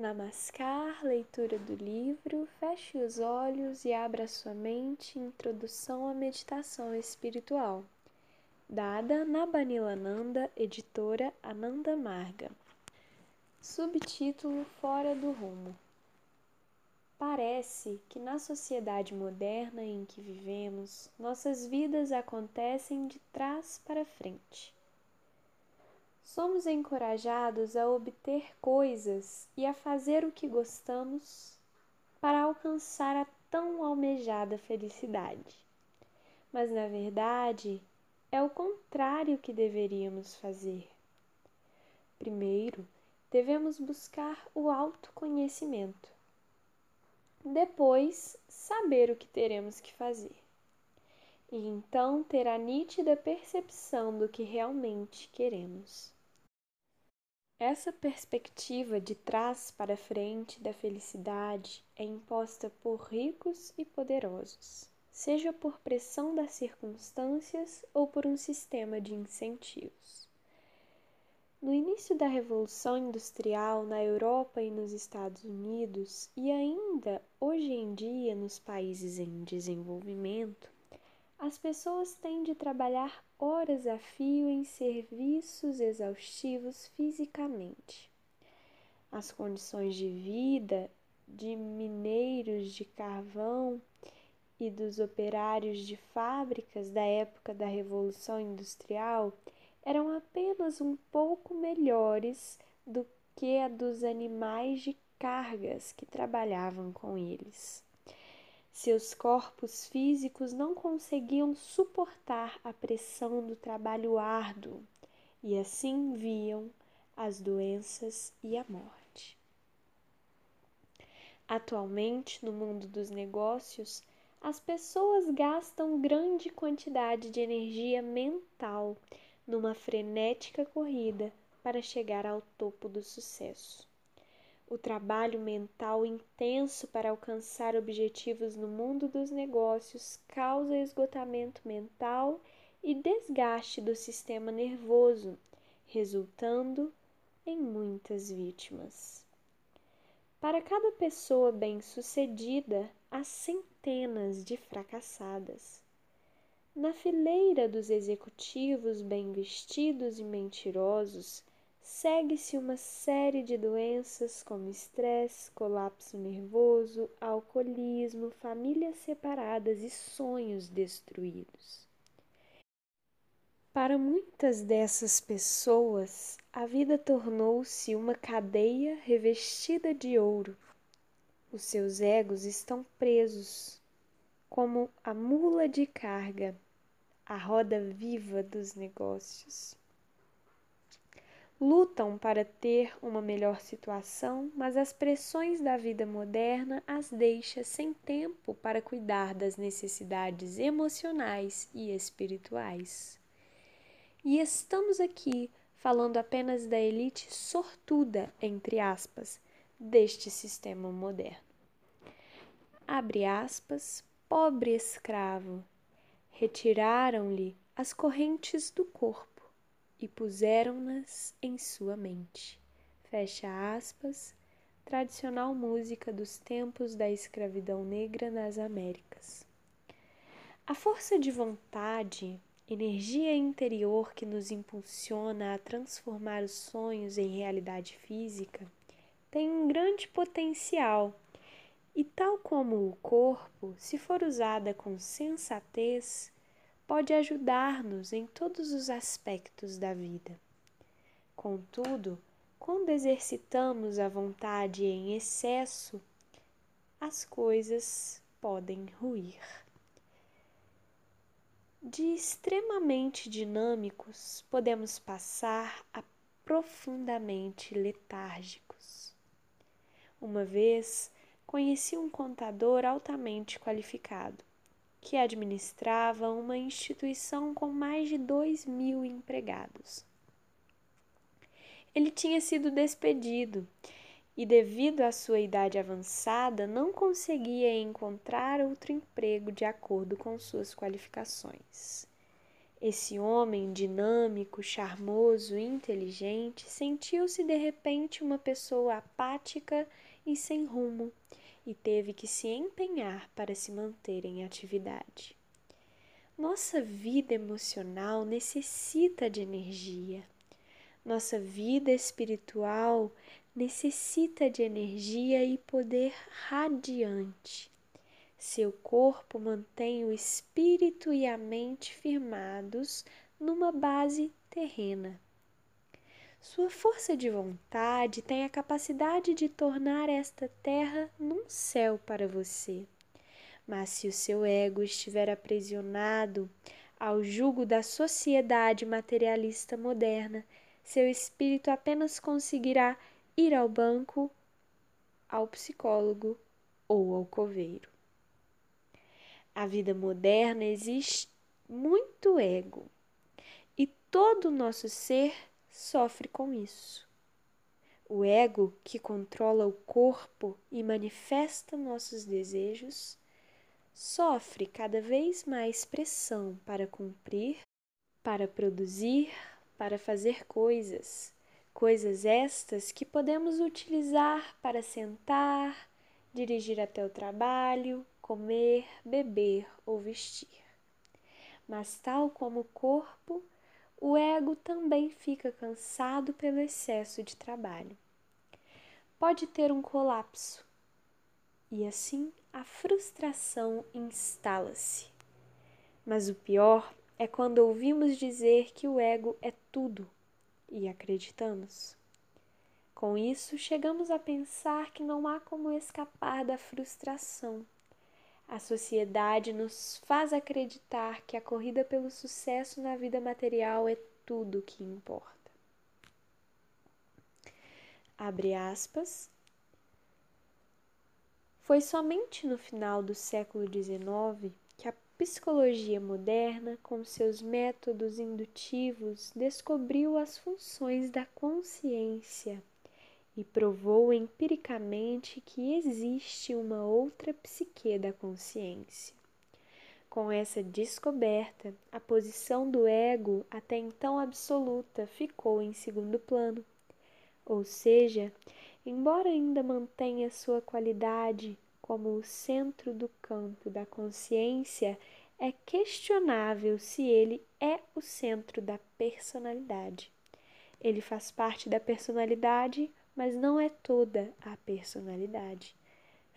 Namaskar, leitura do livro, feche os olhos e abra sua mente. Introdução à meditação espiritual. Dada na Banilananda, editora Ananda Marga. Subtítulo Fora do Rumo. Parece que na sociedade moderna em que vivemos, nossas vidas acontecem de trás para frente somos encorajados a obter coisas e a fazer o que gostamos para alcançar a tão almejada felicidade. Mas na verdade, é o contrário que deveríamos fazer. Primeiro, devemos buscar o autoconhecimento. Depois, saber o que teremos que fazer. E então ter a nítida percepção do que realmente queremos. Essa perspectiva de trás para frente da felicidade é imposta por ricos e poderosos, seja por pressão das circunstâncias ou por um sistema de incentivos. No início da Revolução Industrial na Europa e nos Estados Unidos, e ainda hoje em dia nos países em desenvolvimento, as pessoas têm de trabalhar horas a fio em serviços exaustivos fisicamente. As condições de vida de mineiros de carvão e dos operários de fábricas da época da Revolução Industrial eram apenas um pouco melhores do que a dos animais de cargas que trabalhavam com eles. Seus corpos físicos não conseguiam suportar a pressão do trabalho árduo e assim viam as doenças e a morte. Atualmente, no mundo dos negócios, as pessoas gastam grande quantidade de energia mental numa frenética corrida para chegar ao topo do sucesso. O trabalho mental intenso para alcançar objetivos no mundo dos negócios causa esgotamento mental e desgaste do sistema nervoso, resultando em muitas vítimas. Para cada pessoa bem-sucedida, há centenas de fracassadas. Na fileira dos executivos bem vestidos e mentirosos, segue-se uma série de doenças como estresse, colapso nervoso, alcoolismo, famílias separadas e sonhos destruídos. Para muitas dessas pessoas, a vida tornou-se uma cadeia revestida de ouro. Os seus egos estão presos, como a mula de carga, a roda viva dos negócios lutam para ter uma melhor situação, mas as pressões da vida moderna as deixa sem tempo para cuidar das necessidades emocionais e espirituais. E estamos aqui falando apenas da elite sortuda, entre aspas, deste sistema moderno. Abre aspas, pobre escravo, retiraram-lhe as correntes do corpo e puseram-nas em sua mente. Fecha aspas, tradicional música dos tempos da escravidão negra nas Américas. A força de vontade, energia interior que nos impulsiona a transformar os sonhos em realidade física, tem um grande potencial e, tal como o corpo, se for usada com sensatez, pode ajudar-nos em todos os aspectos da vida. Contudo, quando exercitamos a vontade em excesso, as coisas podem ruir. De extremamente dinâmicos, podemos passar a profundamente letárgicos. Uma vez conheci um contador altamente qualificado que administrava uma instituição com mais de dois mil empregados. Ele tinha sido despedido e, devido à sua idade avançada, não conseguia encontrar outro emprego de acordo com suas qualificações. Esse homem dinâmico, charmoso e inteligente sentiu-se de repente uma pessoa apática e sem rumo e teve que se empenhar para se manter em atividade. Nossa vida emocional necessita de energia. Nossa vida espiritual necessita de energia e poder radiante. Seu corpo mantém o espírito e a mente firmados numa base terrena. Sua força de vontade tem a capacidade de tornar esta terra num céu para você. Mas se o seu ego estiver aprisionado ao jugo da sociedade materialista moderna, seu espírito apenas conseguirá ir ao banco, ao psicólogo ou ao coveiro. A vida moderna existe muito ego e todo o nosso ser sofre com isso. O ego, que controla o corpo e manifesta nossos desejos, sofre cada vez mais pressão para cumprir, para produzir, para fazer coisas. Coisas estas que podemos utilizar para sentar, dirigir até o trabalho, comer, beber ou vestir. Mas, tal como o corpo, o ego também fica cansado pelo excesso de trabalho. Pode ter um colapso e assim a frustração instala-se. Mas o pior é quando ouvimos dizer que o ego é tudo e acreditamos. Com isso, chegamos a pensar que não há como escapar da frustração. A sociedade nos faz acreditar que a corrida pelo sucesso na vida material é tudo o que importa. Abre aspas. Foi somente no final do século XIX que a psicologia moderna, com seus métodos indutivos, descobriu as funções da consciência e provou empiricamente que existe uma outra psique da consciência. Com essa descoberta, a posição do ego, até então absoluta, ficou em segundo plano. Ou seja, embora ainda mantenha sua qualidade como o centro do campo da consciência, é questionável se ele é o centro da personalidade. Ele faz parte da personalidade mas não é toda a personalidade.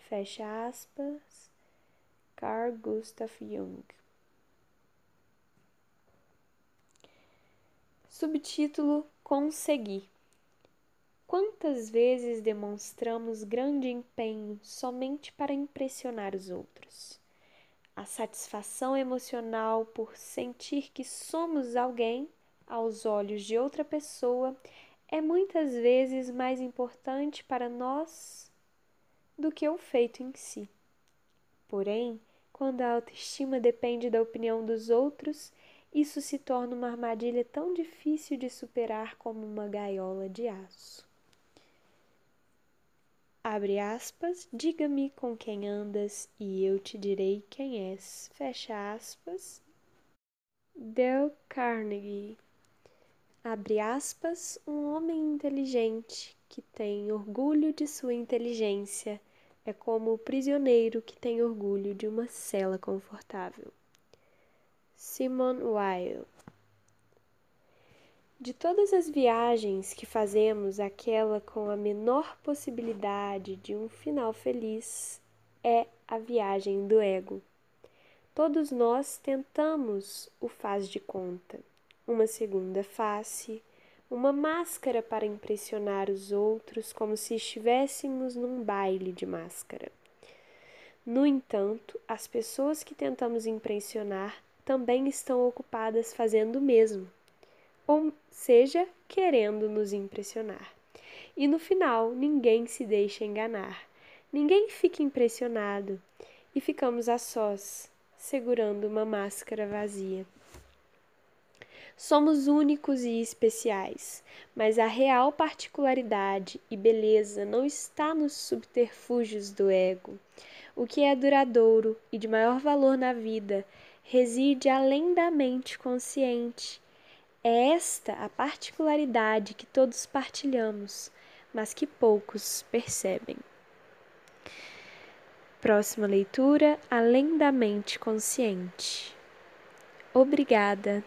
Fecha aspas, Carl Gustav Jung. Subtítulo Conseguir. Quantas vezes demonstramos grande empenho somente para impressionar os outros? A satisfação emocional por sentir que somos alguém aos olhos de outra pessoa é muitas vezes mais importante para nós do que o feito em si. Porém, quando a autoestima depende da opinião dos outros, isso se torna uma armadilha tão difícil de superar como uma gaiola de aço. Abre aspas, diga-me com quem andas e eu te direi quem és. Fecha aspas. Dale Carnegie abre aspas, um homem inteligente que tem orgulho de sua inteligência é como o prisioneiro que tem orgulho de uma cela confortável. Simon Weil De todas as viagens que fazemos, aquela com a menor possibilidade de um final feliz é a viagem do ego. Todos nós tentamos o faz de conta uma segunda face, uma máscara para impressionar os outros como se estivéssemos num baile de máscara. No entanto, as pessoas que tentamos impressionar também estão ocupadas fazendo o mesmo, ou seja, querendo nos impressionar. E no final, ninguém se deixa enganar, ninguém fica impressionado e ficamos a sós, segurando uma máscara vazia. Somos únicos e especiais, mas a real particularidade e beleza não está nos subterfúgios do ego. O que é duradouro e de maior valor na vida reside além da mente consciente. É esta a particularidade que todos partilhamos, mas que poucos percebem. Próxima leitura: Além da mente consciente. Obrigada.